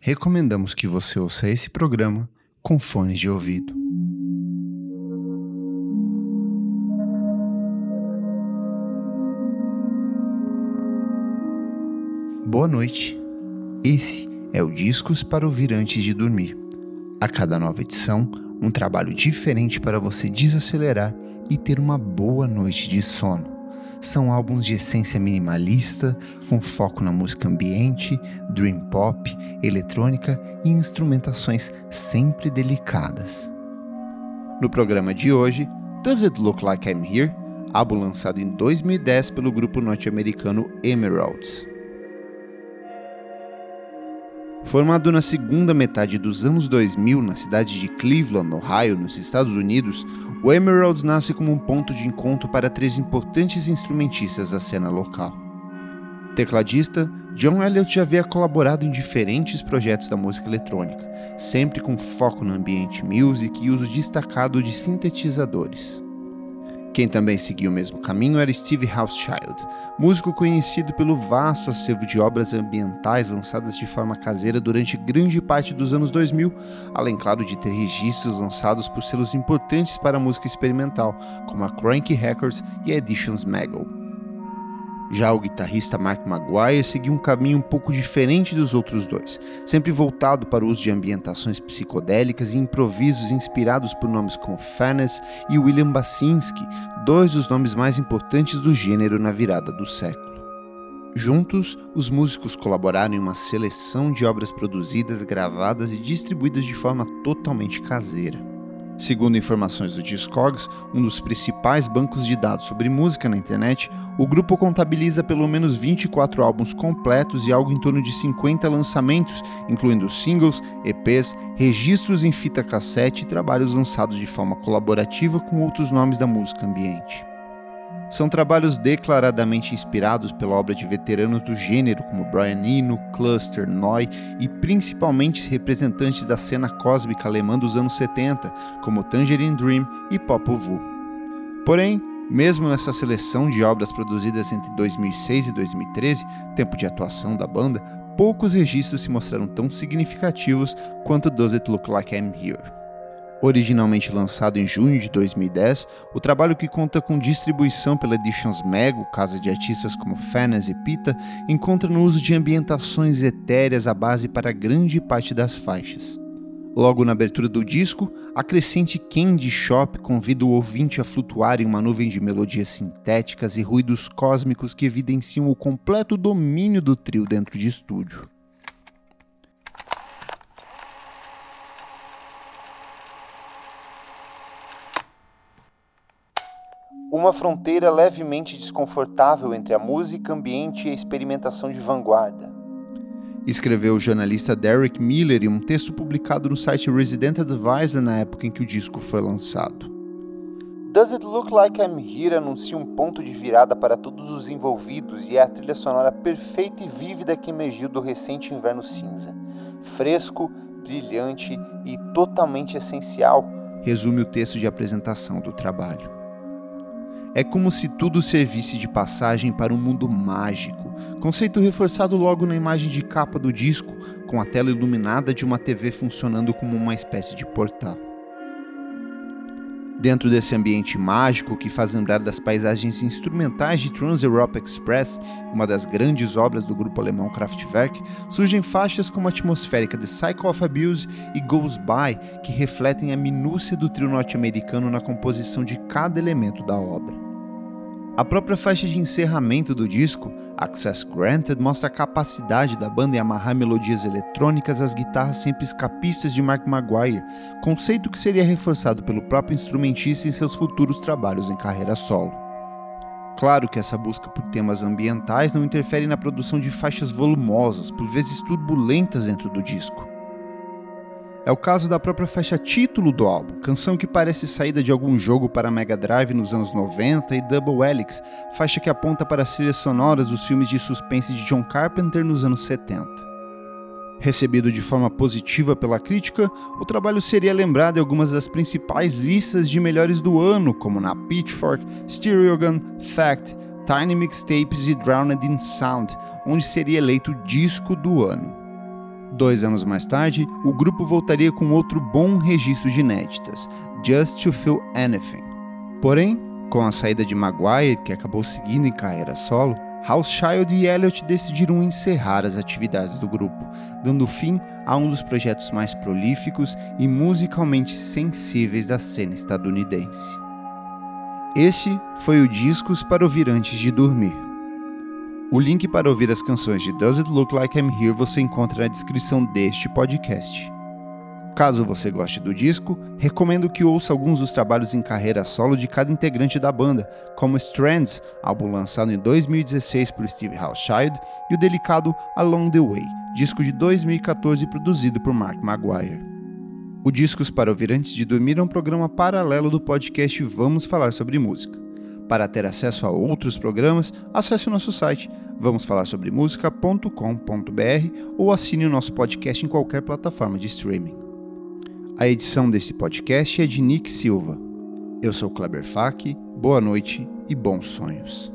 recomendamos que você ouça esse programa com fones de ouvido. Boa noite. Esse é o Discos para ouvir antes de dormir. A cada nova edição, um trabalho diferente para você desacelerar e ter uma boa noite de sono são álbuns de essência minimalista, com foco na música ambiente, dream pop, eletrônica e instrumentações sempre delicadas. No programa de hoje, Does It Look Like I'm Here? álbum lançado em 2010 pelo grupo norte-americano Emeralds. Formado na segunda metade dos anos 2000 na cidade de Cleveland, Ohio, nos Estados Unidos, o Emeralds nasce como um ponto de encontro para três importantes instrumentistas da cena local. Tecladista, John Elliott já havia colaborado em diferentes projetos da música eletrônica, sempre com foco no ambiente music e uso destacado de sintetizadores. Quem também seguiu o mesmo caminho era Steve Housechild, músico conhecido pelo vasto acervo de obras ambientais lançadas de forma caseira durante grande parte dos anos 2000, além, claro, de ter registros lançados por selos importantes para a música experimental, como a Cranky Records e a Editions Maggle. Já o guitarrista Mark Maguire seguiu um caminho um pouco diferente dos outros dois, sempre voltado para o uso de ambientações psicodélicas e improvisos inspirados por nomes como Furness e William Basinski, dois dos nomes mais importantes do gênero na virada do século. Juntos, os músicos colaboraram em uma seleção de obras produzidas, gravadas e distribuídas de forma totalmente caseira. Segundo informações do Discogs, um dos principais bancos de dados sobre música na internet, o grupo contabiliza pelo menos 24 álbuns completos e algo em torno de 50 lançamentos, incluindo singles, EPs, registros em fita cassete e trabalhos lançados de forma colaborativa com outros nomes da música ambiente. São trabalhos declaradamente inspirados pela obra de veteranos do gênero como Brian Eno, Cluster, Noy e principalmente representantes da cena cósmica alemã dos anos 70, como Tangerine Dream e Popol Vuh. Porém, mesmo nessa seleção de obras produzidas entre 2006 e 2013, tempo de atuação da banda, poucos registros se mostraram tão significativos quanto Does It Look Like I'm Here? Originalmente lançado em junho de 2010, o trabalho que conta com distribuição pela Editions Mego, casa de artistas como Fanas e Pita, encontra no uso de ambientações etéreas a base para grande parte das faixas. Logo na abertura do disco, a crescente Candy Shop convida o ouvinte a flutuar em uma nuvem de melodias sintéticas e ruídos cósmicos que evidenciam o completo domínio do trio dentro de estúdio. Uma fronteira levemente desconfortável entre a música ambiente e a experimentação de vanguarda. Escreveu o jornalista Derek Miller em um texto publicado no site Resident Advisor na época em que o disco foi lançado. Does It Look Like I'm Here anuncia um ponto de virada para todos os envolvidos e é a trilha sonora perfeita e vívida que emergiu do recente inverno cinza. Fresco, brilhante e totalmente essencial, resume o texto de apresentação do trabalho. É como se tudo servisse de passagem para um mundo mágico, conceito reforçado logo na imagem de capa do disco, com a tela iluminada de uma TV funcionando como uma espécie de portal. Dentro desse ambiente mágico que faz lembrar das paisagens instrumentais de Trans-Europe Express, uma das grandes obras do grupo alemão Kraftwerk, surgem faixas como a atmosférica de Cycle of Abuse e Goes By, que refletem a minúcia do trio norte-americano na composição de cada elemento da obra. A própria faixa de encerramento do disco, Access Granted, mostra a capacidade da banda em amarrar melodias eletrônicas às guitarras sempre escapistas de Mark Maguire, conceito que seria reforçado pelo próprio instrumentista em seus futuros trabalhos em carreira solo. Claro que essa busca por temas ambientais não interfere na produção de faixas volumosas, por vezes turbulentas dentro do disco. É o caso da própria faixa título do álbum, canção que parece saída de algum jogo para Mega Drive nos anos 90 e Double Helix, faixa que aponta para as trilhas sonoras dos filmes de suspense de John Carpenter nos anos 70. Recebido de forma positiva pela crítica, o trabalho seria lembrado em algumas das principais listas de melhores do ano, como na Pitchfork, Stereogun, Fact, Tiny Mixtapes e Drowned in Sound, onde seria eleito disco do ano. Dois anos mais tarde, o grupo voltaria com outro bom registro de inéditas, Just to Feel Anything. Porém, com a saída de Maguire, que acabou seguindo em carreira solo, Houseschild e Elliott decidiram encerrar as atividades do grupo, dando fim a um dos projetos mais prolíficos e musicalmente sensíveis da cena estadunidense. Esse foi o Discos para ouvir antes de dormir. O link para ouvir as canções de Does It Look Like I'm Here você encontra na descrição deste podcast. Caso você goste do disco, recomendo que ouça alguns dos trabalhos em carreira solo de cada integrante da banda, como Strands, álbum lançado em 2016 por Steve Houseschild, e o delicado Along the Way, disco de 2014 produzido por Mark Maguire. O Discos para Ouvir Antes de Dormir é um programa paralelo do podcast Vamos Falar sobre Música. Para ter acesso a outros programas, acesse o nosso site vamosfalarsobremusica.com.br ou assine o nosso podcast em qualquer plataforma de streaming. A edição desse podcast é de Nick Silva. Eu sou Kleber Fak, boa noite e bons sonhos.